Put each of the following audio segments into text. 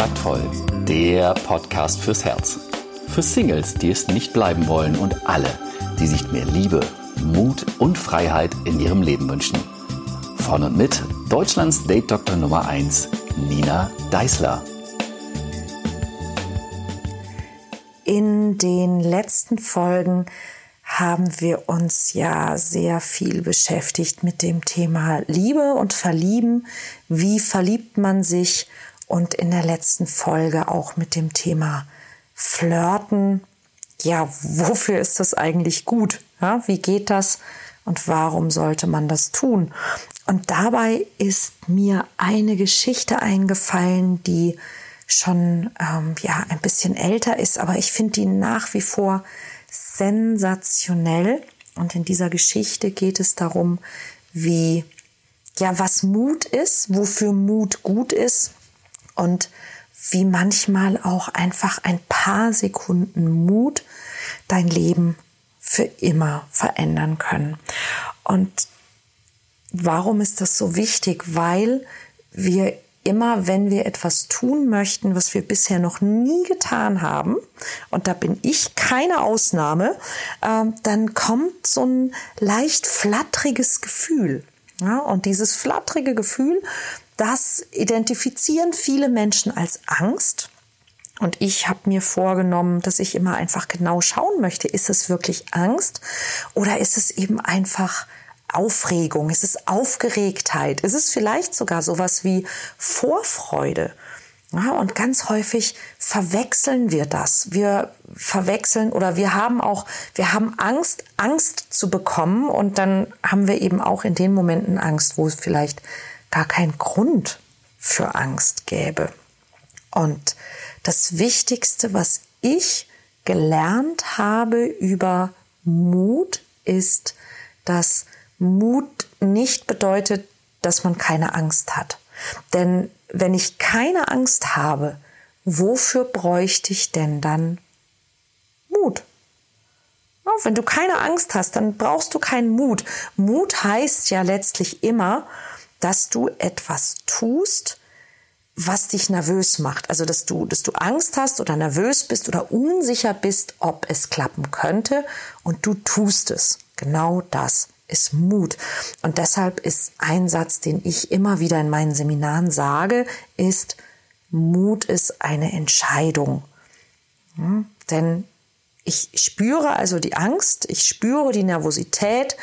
Taktvoll, der Podcast fürs Herz. Für Singles, die es nicht bleiben wollen und alle, die sich mehr Liebe, Mut und Freiheit in ihrem Leben wünschen. Von und mit Deutschlands Date-Doktor Nummer 1, Nina Deißler. In den letzten Folgen haben wir uns ja sehr viel beschäftigt mit dem Thema Liebe und Verlieben. Wie verliebt man sich? Und in der letzten Folge auch mit dem Thema Flirten. Ja, wofür ist das eigentlich gut? Ja, wie geht das? Und warum sollte man das tun? Und dabei ist mir eine Geschichte eingefallen, die schon ähm, ja ein bisschen älter ist, aber ich finde die nach wie vor sensationell. Und in dieser Geschichte geht es darum, wie, ja, was Mut ist, wofür Mut gut ist und wie manchmal auch einfach ein paar Sekunden Mut dein Leben für immer verändern können. Und warum ist das so wichtig? Weil wir immer, wenn wir etwas tun möchten, was wir bisher noch nie getan haben, und da bin ich keine Ausnahme, äh, dann kommt so ein leicht flatteriges Gefühl. Und dieses flatterige Gefühl, das identifizieren viele Menschen als Angst. Und ich habe mir vorgenommen, dass ich immer einfach genau schauen möchte, ist es wirklich Angst oder ist es eben einfach Aufregung, es ist Aufgeregtheit, es ist vielleicht sogar sowas wie Vorfreude. Ja, und ganz häufig verwechseln wir das. Wir verwechseln oder wir haben auch, wir haben Angst, Angst zu bekommen und dann haben wir eben auch in den Momenten Angst, wo es vielleicht gar keinen Grund für Angst gäbe. Und das Wichtigste, was ich gelernt habe über Mut, ist, dass Mut nicht bedeutet, dass man keine Angst hat. Denn wenn ich keine Angst habe, wofür bräuchte ich denn dann Mut? wenn du keine Angst hast, dann brauchst du keinen Mut. Mut heißt ja letztlich immer, dass du etwas tust, was dich nervös macht. Also, dass du, dass du Angst hast oder nervös bist oder unsicher bist, ob es klappen könnte und du tust es. Genau das ist Mut. Und deshalb ist ein Satz, den ich immer wieder in meinen Seminaren sage, ist, Mut ist eine Entscheidung. Hm? Denn ich spüre also die Angst, ich spüre die Nervosität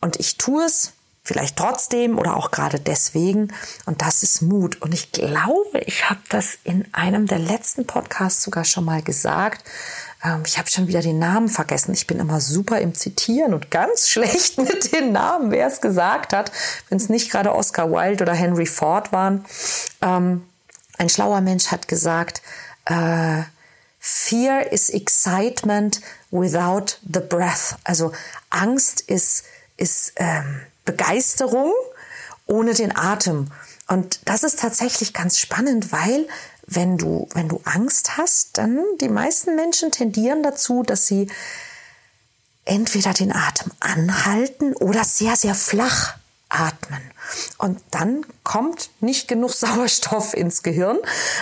und ich tue es vielleicht trotzdem oder auch gerade deswegen. Und das ist Mut. Und ich glaube, ich habe das in einem der letzten Podcasts sogar schon mal gesagt. Ähm, ich habe schon wieder den Namen vergessen. Ich bin immer super im Zitieren und ganz schlecht mit den Namen, wer es gesagt hat, wenn es nicht gerade Oscar Wilde oder Henry Ford waren. Ähm, ein schlauer Mensch hat gesagt, äh, Fear is excitement without the breath. Also Angst ist, ist ähm, Begeisterung ohne den Atem. Und das ist tatsächlich ganz spannend, weil wenn du, wenn du Angst hast, dann die meisten Menschen tendieren dazu, dass sie entweder den Atem anhalten oder sehr, sehr flach atmen. Und dann kommt nicht genug Sauerstoff ins Gehirn.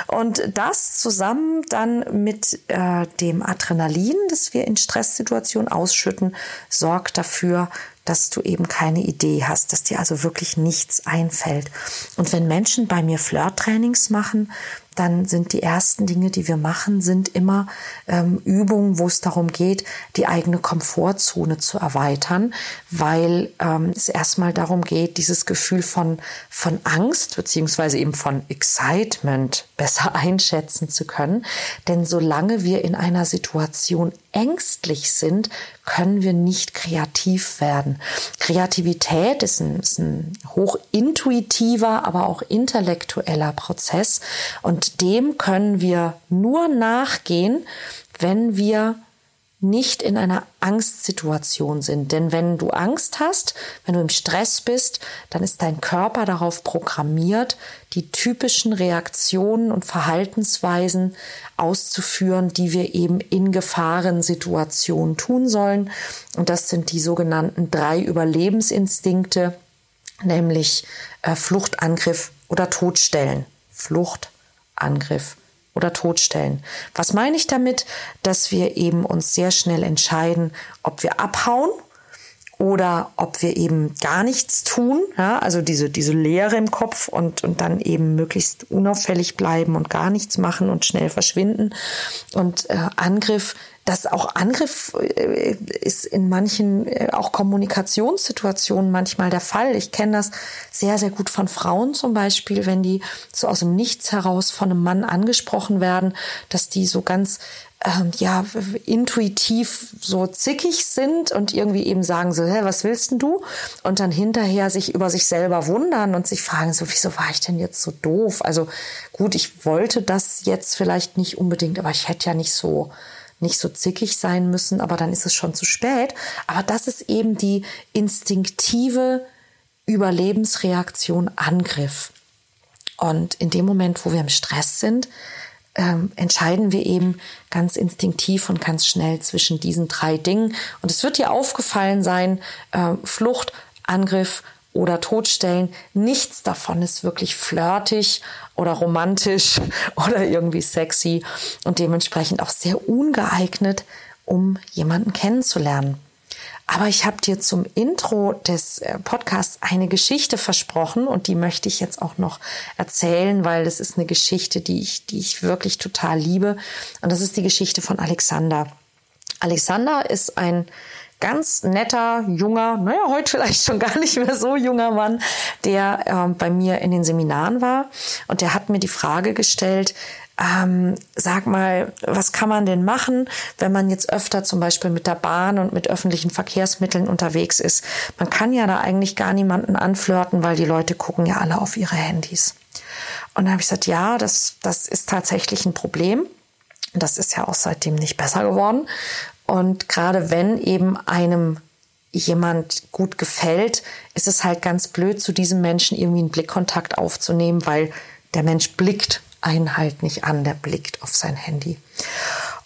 Und das zusammen dann mit äh, dem Adrenalin, das wir in Stresssituationen ausschütten, sorgt dafür, dass du eben keine Idee hast, dass dir also wirklich nichts einfällt. Und wenn Menschen bei mir Flirt-Trainings machen, dann sind die ersten Dinge, die wir machen, sind immer ähm, Übungen, wo es darum geht, die eigene Komfortzone zu erweitern, weil ähm, es erstmal darum geht, dieses Gefühl von, von Angst beziehungsweise eben von Excitement besser einschätzen zu können. Denn solange wir in einer Situation ängstlich sind, können wir nicht kreativ werden. Kreativität ist ein, ist ein hochintuitiver, aber auch intellektueller Prozess und dem können wir nur nachgehen, wenn wir nicht in einer Angstsituation sind. Denn wenn du Angst hast, wenn du im Stress bist, dann ist dein Körper darauf programmiert, die typischen Reaktionen und Verhaltensweisen auszuführen, die wir eben in Gefahrensituationen tun sollen. Und das sind die sogenannten drei Überlebensinstinkte, nämlich äh, Flucht, Angriff oder Todstellen. Flucht, Angriff oder totstellen. Was meine ich damit? Dass wir eben uns sehr schnell entscheiden, ob wir abhauen oder ob wir eben gar nichts tun, ja, also diese, diese Leere im Kopf und, und dann eben möglichst unauffällig bleiben und gar nichts machen und schnell verschwinden. Und äh, Angriff dass auch Angriff äh, ist in manchen äh, auch Kommunikationssituationen manchmal der Fall. Ich kenne das sehr, sehr gut von Frauen zum Beispiel, wenn die so aus dem Nichts heraus von einem Mann angesprochen werden, dass die so ganz ähm, ja intuitiv so zickig sind und irgendwie eben sagen so, hä, was willst denn du? Und dann hinterher sich über sich selber wundern und sich fragen so, wieso war ich denn jetzt so doof? Also gut, ich wollte das jetzt vielleicht nicht unbedingt, aber ich hätte ja nicht so nicht so zickig sein müssen, aber dann ist es schon zu spät. Aber das ist eben die instinktive Überlebensreaktion Angriff. Und in dem Moment, wo wir im Stress sind, ähm, entscheiden wir eben ganz instinktiv und ganz schnell zwischen diesen drei Dingen. Und es wird dir aufgefallen sein, äh, Flucht, Angriff oder totstellen. Nichts davon ist wirklich flirtig oder romantisch oder irgendwie sexy und dementsprechend auch sehr ungeeignet, um jemanden kennenzulernen. Aber ich habe dir zum Intro des äh, Podcasts eine Geschichte versprochen und die möchte ich jetzt auch noch erzählen, weil das ist eine Geschichte, die ich, die ich wirklich total liebe. Und das ist die Geschichte von Alexander. Alexander ist ein ganz netter, junger, naja, heute vielleicht schon gar nicht mehr so junger Mann, der äh, bei mir in den Seminaren war. Und der hat mir die Frage gestellt, ähm, sag mal, was kann man denn machen, wenn man jetzt öfter zum Beispiel mit der Bahn und mit öffentlichen Verkehrsmitteln unterwegs ist? Man kann ja da eigentlich gar niemanden anflirten, weil die Leute gucken ja alle auf ihre Handys. Und dann habe ich gesagt, ja, das, das ist tatsächlich ein Problem. Das ist ja auch seitdem nicht besser geworden. Und gerade wenn eben einem jemand gut gefällt, ist es halt ganz blöd, zu diesem Menschen irgendwie einen Blickkontakt aufzunehmen, weil der Mensch blickt einen halt nicht an, der blickt auf sein Handy.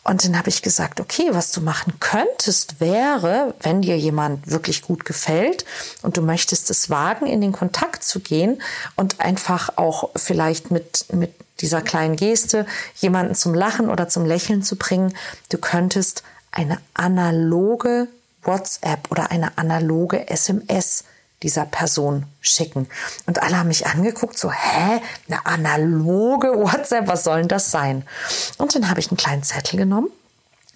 Und dann habe ich gesagt, okay, was du machen könntest, wäre, wenn dir jemand wirklich gut gefällt und du möchtest es wagen, in den Kontakt zu gehen und einfach auch vielleicht mit, mit dieser kleinen Geste jemanden zum Lachen oder zum Lächeln zu bringen, du könntest eine analoge WhatsApp oder eine analoge SMS dieser Person schicken. Und alle haben mich angeguckt, so, hä, eine analoge WhatsApp, was soll denn das sein? Und dann habe ich einen kleinen Zettel genommen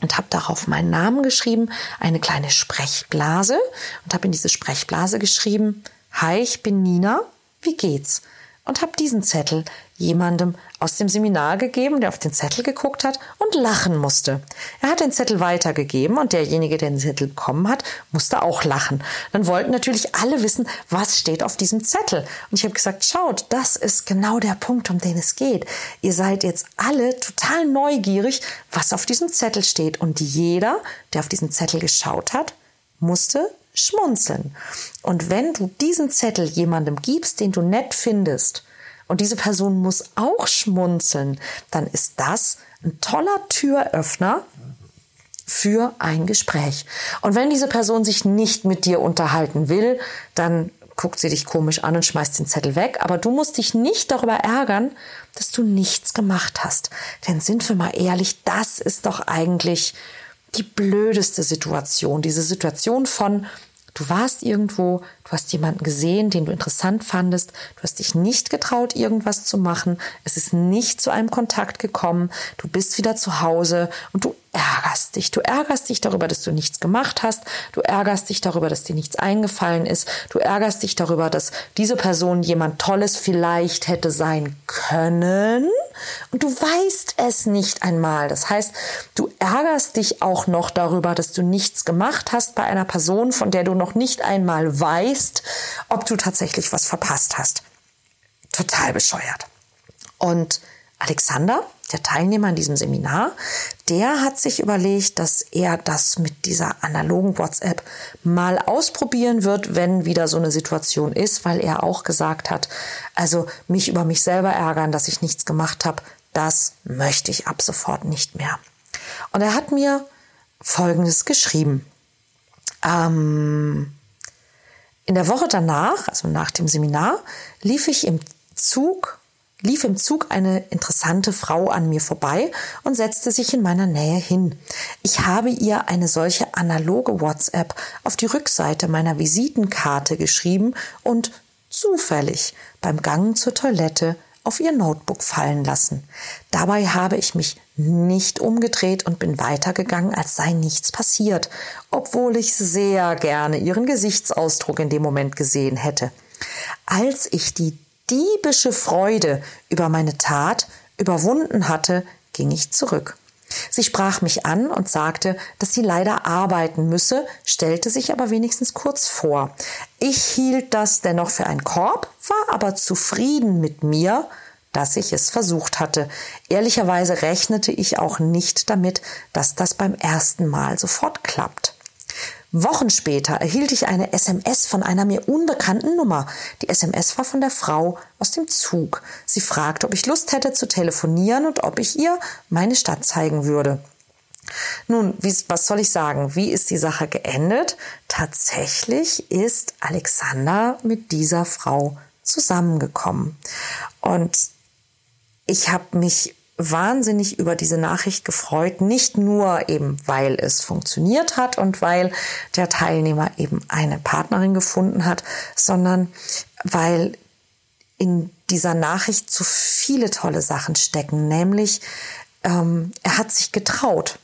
und habe darauf meinen Namen geschrieben, eine kleine Sprechblase und habe in diese Sprechblase geschrieben, hi, ich bin Nina, wie geht's? Und habe diesen Zettel jemandem aus dem Seminar gegeben, der auf den Zettel geguckt hat und lachen musste. Er hat den Zettel weitergegeben und derjenige, der den Zettel bekommen hat, musste auch lachen. Dann wollten natürlich alle wissen, was steht auf diesem Zettel. Und ich habe gesagt, schaut, das ist genau der Punkt, um den es geht. Ihr seid jetzt alle total neugierig, was auf diesem Zettel steht. Und jeder, der auf diesen Zettel geschaut hat, musste schmunzeln. Und wenn du diesen Zettel jemandem gibst, den du nett findest, und diese Person muss auch schmunzeln, dann ist das ein toller Türöffner für ein Gespräch. Und wenn diese Person sich nicht mit dir unterhalten will, dann guckt sie dich komisch an und schmeißt den Zettel weg. Aber du musst dich nicht darüber ärgern, dass du nichts gemacht hast. Denn sind wir mal ehrlich, das ist doch eigentlich die blödeste Situation. Diese Situation von, Du warst irgendwo, du hast jemanden gesehen, den du interessant fandest, du hast dich nicht getraut, irgendwas zu machen, es ist nicht zu einem Kontakt gekommen, du bist wieder zu Hause und du ärgerst dich. Du ärgerst dich darüber, dass du nichts gemacht hast. Du ärgerst dich darüber, dass dir nichts eingefallen ist. Du ärgerst dich darüber, dass diese Person jemand Tolles vielleicht hätte sein können. Und du weißt es nicht einmal. Das heißt, du ärgerst dich auch noch darüber, dass du nichts gemacht hast bei einer Person, von der du noch nicht einmal weißt, ob du tatsächlich was verpasst hast. Total bescheuert. Und Alexander, der Teilnehmer in diesem Seminar, der hat sich überlegt, dass er das mit dieser analogen WhatsApp mal ausprobieren wird, wenn wieder so eine Situation ist, weil er auch gesagt hat, also mich über mich selber ärgern, dass ich nichts gemacht habe, das möchte ich ab sofort nicht mehr. Und er hat mir Folgendes geschrieben. Ähm, in der Woche danach, also nach dem Seminar, lief ich im Zug lief im Zug eine interessante Frau an mir vorbei und setzte sich in meiner Nähe hin. Ich habe ihr eine solche analoge WhatsApp auf die Rückseite meiner Visitenkarte geschrieben und zufällig beim Gang zur Toilette auf ihr Notebook fallen lassen. Dabei habe ich mich nicht umgedreht und bin weitergegangen, als sei nichts passiert, obwohl ich sehr gerne ihren Gesichtsausdruck in dem Moment gesehen hätte. Als ich die diebische Freude über meine Tat überwunden hatte, ging ich zurück. Sie sprach mich an und sagte, dass sie leider arbeiten müsse, stellte sich aber wenigstens kurz vor. Ich hielt das dennoch für einen Korb, war aber zufrieden mit mir, dass ich es versucht hatte. Ehrlicherweise rechnete ich auch nicht damit, dass das beim ersten Mal sofort klappt. Wochen später erhielt ich eine SMS von einer mir unbekannten Nummer. Die SMS war von der Frau aus dem Zug. Sie fragte, ob ich Lust hätte zu telefonieren und ob ich ihr meine Stadt zeigen würde. Nun, wie, was soll ich sagen? Wie ist die Sache geendet? Tatsächlich ist Alexander mit dieser Frau zusammengekommen. Und ich habe mich wahnsinnig über diese Nachricht gefreut, nicht nur eben, weil es funktioniert hat und weil der Teilnehmer eben eine Partnerin gefunden hat, sondern weil in dieser Nachricht so viele tolle Sachen stecken, nämlich ähm, er hat sich getraut.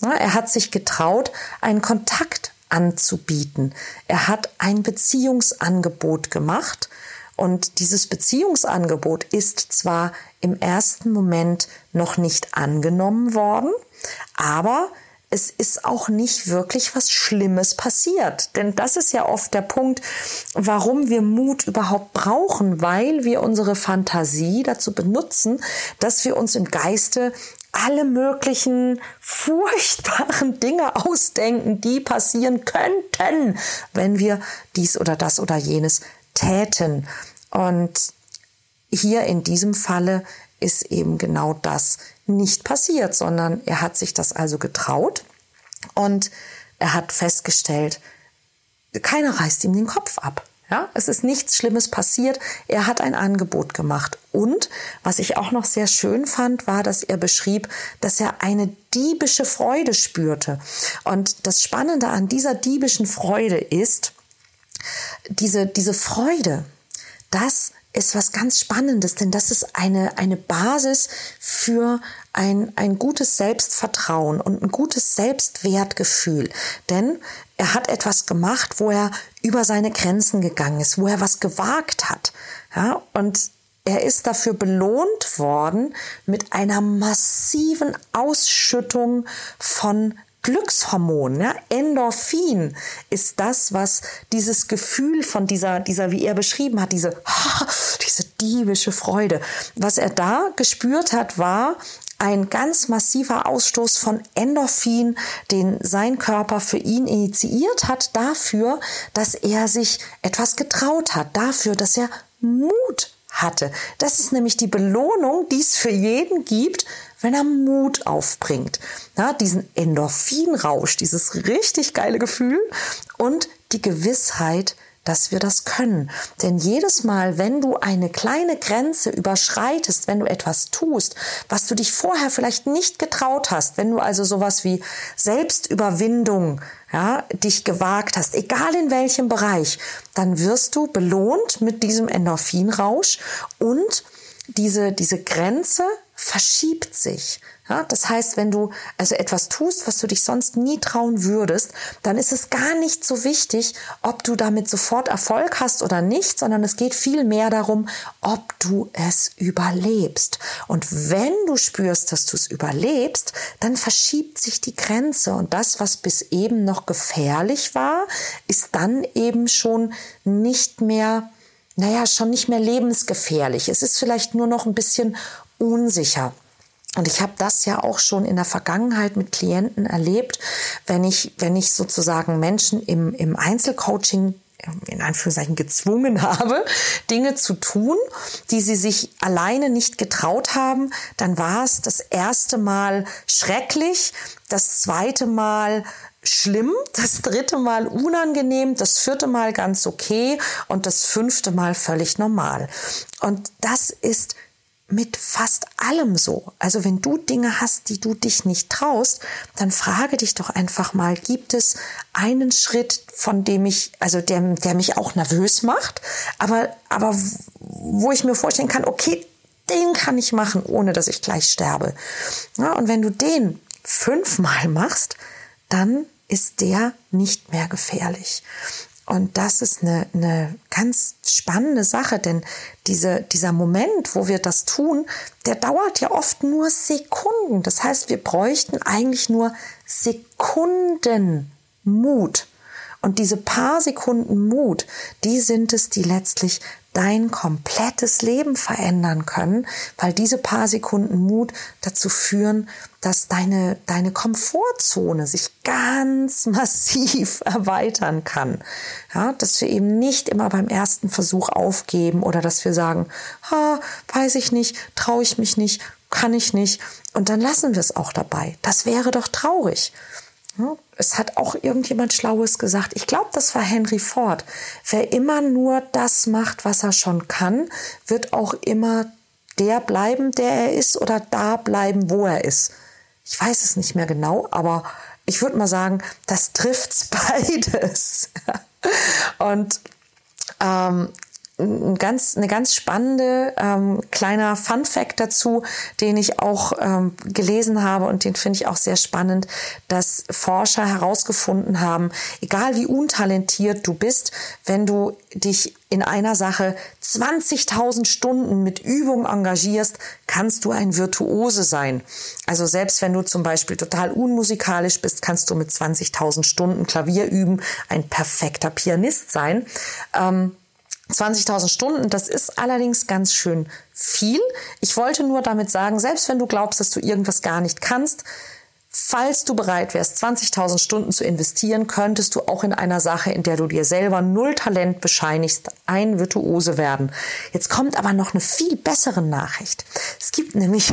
Ja, er hat sich getraut, einen Kontakt anzubieten. Er hat ein Beziehungsangebot gemacht und dieses Beziehungsangebot ist zwar im ersten Moment noch nicht angenommen worden, aber es ist auch nicht wirklich was Schlimmes passiert. Denn das ist ja oft der Punkt, warum wir Mut überhaupt brauchen, weil wir unsere Fantasie dazu benutzen, dass wir uns im Geiste alle möglichen furchtbaren Dinge ausdenken, die passieren könnten, wenn wir dies oder das oder jenes täten. Und hier in diesem Falle ist eben genau das nicht passiert, sondern er hat sich das also getraut und er hat festgestellt, keiner reißt ihm den Kopf ab. Ja, es ist nichts Schlimmes passiert. Er hat ein Angebot gemacht. Und was ich auch noch sehr schön fand, war, dass er beschrieb, dass er eine diebische Freude spürte. Und das Spannende an dieser diebischen Freude ist, diese, diese Freude, das ist was ganz Spannendes, denn das ist eine, eine Basis für ein, ein gutes Selbstvertrauen und ein gutes Selbstwertgefühl. Denn er hat etwas gemacht, wo er über seine Grenzen gegangen ist, wo er was gewagt hat. Ja, und er ist dafür belohnt worden mit einer massiven Ausschüttung von Glückshormon, ja, Endorphin ist das, was dieses Gefühl von dieser, dieser, wie er beschrieben hat, diese, diese diebische Freude. Was er da gespürt hat, war ein ganz massiver Ausstoß von Endorphin, den sein Körper für ihn initiiert hat, dafür, dass er sich etwas getraut hat, dafür, dass er Mut hatte. Das ist nämlich die Belohnung, die es für jeden gibt, wenn er Mut aufbringt. Ja, diesen Endorphinrausch, dieses richtig geile Gefühl und die Gewissheit, dass wir das können. Denn jedes Mal, wenn du eine kleine Grenze überschreitest, wenn du etwas tust, was du dich vorher vielleicht nicht getraut hast, wenn du also sowas wie Selbstüberwindung, ja, dich gewagt hast, egal in welchem Bereich, dann wirst du belohnt mit diesem Endorphinrausch und diese, diese Grenze verschiebt sich. Ja, das heißt, wenn du also etwas tust, was du dich sonst nie trauen würdest, dann ist es gar nicht so wichtig, ob du damit sofort Erfolg hast oder nicht, sondern es geht viel mehr darum, ob du es überlebst. Und wenn du spürst, dass du es überlebst, dann verschiebt sich die Grenze und das, was bis eben noch gefährlich war, ist dann eben schon nicht mehr naja, schon nicht mehr lebensgefährlich. Es ist vielleicht nur noch ein bisschen unsicher. Und ich habe das ja auch schon in der Vergangenheit mit Klienten erlebt, wenn ich, wenn ich sozusagen Menschen im, im Einzelcoaching in Anführungszeichen gezwungen habe, Dinge zu tun, die sie sich alleine nicht getraut haben, dann war es das erste Mal schrecklich, das zweite Mal schlimm, das dritte Mal unangenehm, das vierte Mal ganz okay und das fünfte Mal völlig normal. Und das ist mit fast allem so. Also wenn du Dinge hast, die du dich nicht traust, dann frage dich doch einfach mal, gibt es einen Schritt, von dem ich, also der, der mich auch nervös macht, aber, aber wo ich mir vorstellen kann, okay, den kann ich machen, ohne dass ich gleich sterbe. Ja, und wenn du den fünfmal machst, dann ist der nicht mehr gefährlich. Und das ist eine, eine ganz spannende Sache, denn diese, dieser Moment, wo wir das tun, der dauert ja oft nur Sekunden. Das heißt, wir bräuchten eigentlich nur Sekunden Mut. Und diese paar Sekunden Mut, die sind es, die letztlich dein komplettes Leben verändern können, weil diese paar Sekunden Mut dazu führen, dass deine, deine Komfortzone sich ganz massiv erweitern kann. Ja, dass wir eben nicht immer beim ersten Versuch aufgeben oder dass wir sagen, ha, weiß ich nicht, traue ich mich nicht, kann ich nicht. Und dann lassen wir es auch dabei. Das wäre doch traurig. Es hat auch irgendjemand Schlaues gesagt. Ich glaube, das war Henry Ford. Wer immer nur das macht, was er schon kann, wird auch immer der bleiben, der er ist oder da bleiben, wo er ist. Ich weiß es nicht mehr genau, aber ich würde mal sagen, das trifft's beides. Und ähm, ein ganz, eine ganz spannende ähm, kleiner Fun Fact dazu, den ich auch ähm, gelesen habe und den finde ich auch sehr spannend, dass Forscher herausgefunden haben, egal wie untalentiert du bist, wenn du dich in einer Sache 20.000 Stunden mit Übung engagierst, kannst du ein Virtuose sein. Also selbst wenn du zum Beispiel total unmusikalisch bist, kannst du mit 20.000 Stunden Klavier üben ein perfekter Pianist sein. Ähm, 20.000 Stunden, das ist allerdings ganz schön viel. Ich wollte nur damit sagen, selbst wenn du glaubst, dass du irgendwas gar nicht kannst, falls du bereit wärst, 20.000 Stunden zu investieren, könntest du auch in einer Sache, in der du dir selber null Talent bescheinigst, ein Virtuose werden. Jetzt kommt aber noch eine viel bessere Nachricht. Es gibt nämlich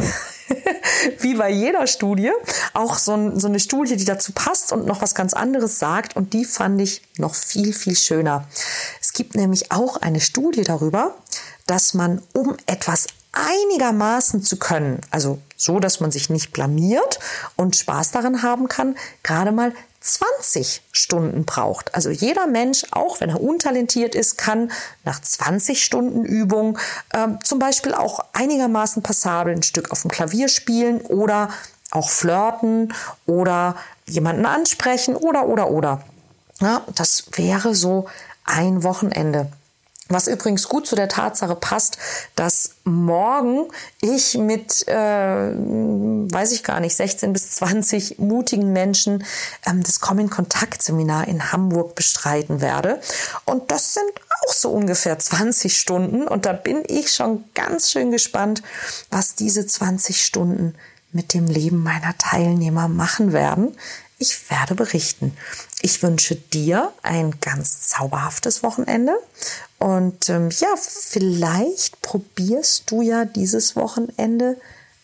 wie bei jeder Studie, auch so, ein, so, eine Studie, die dazu passt und noch was ganz anderes sagt. Und die fand ich noch viel, viel schöner. Es gibt nämlich auch eine Studie darüber, dass man, um etwas einigermaßen zu können, also so, dass man sich nicht blamiert und Spaß daran haben kann, gerade mal 20 Stunden braucht. Also jeder Mensch, auch wenn er untalentiert ist, kann nach 20 Stunden Übung äh, zum Beispiel auch einigermaßen passabel ein Stück auf dem Klavier spielen oder auch flirten oder jemanden ansprechen oder oder oder. Ja, das wäre so ein Wochenende. Was übrigens gut zu der Tatsache passt, dass morgen ich mit, äh, weiß ich gar nicht, 16 bis 20 mutigen Menschen ähm, das Komm in Kontakt Seminar in Hamburg bestreiten werde. Und das sind auch so ungefähr 20 Stunden. Und da bin ich schon ganz schön gespannt, was diese 20 Stunden mit dem Leben meiner Teilnehmer machen werden. Ich werde berichten. Ich wünsche dir ein ganz zauberhaftes Wochenende. Und ähm, ja, vielleicht probierst du ja dieses Wochenende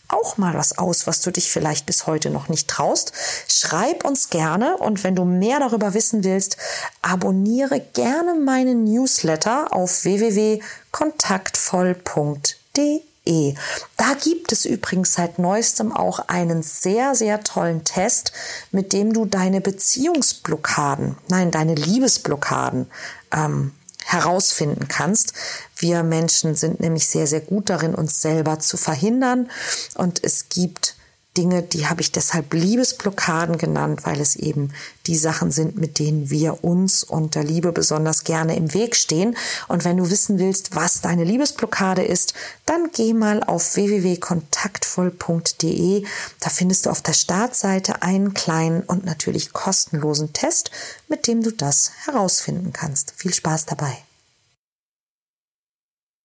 auch mal was aus, was du dich vielleicht bis heute noch nicht traust. Schreib uns gerne. Und wenn du mehr darüber wissen willst, abonniere gerne meinen Newsletter auf www.kontaktvoll.de www.ecom.de. Da gibt es übrigens seit neuestem auch einen sehr, sehr tollen Test, mit dem du deine Beziehungsblockaden, nein, deine Liebesblockaden ähm, herausfinden kannst. Wir Menschen sind nämlich sehr, sehr gut darin, uns selber zu verhindern. Und es gibt Dinge, die habe ich deshalb Liebesblockaden genannt, weil es eben die Sachen sind, mit denen wir uns und der Liebe besonders gerne im Weg stehen. Und wenn du wissen willst, was deine Liebesblockade ist, dann geh mal auf www.kontaktvoll.de. Da findest du auf der Startseite einen kleinen und natürlich kostenlosen Test, mit dem du das herausfinden kannst. Viel Spaß dabei.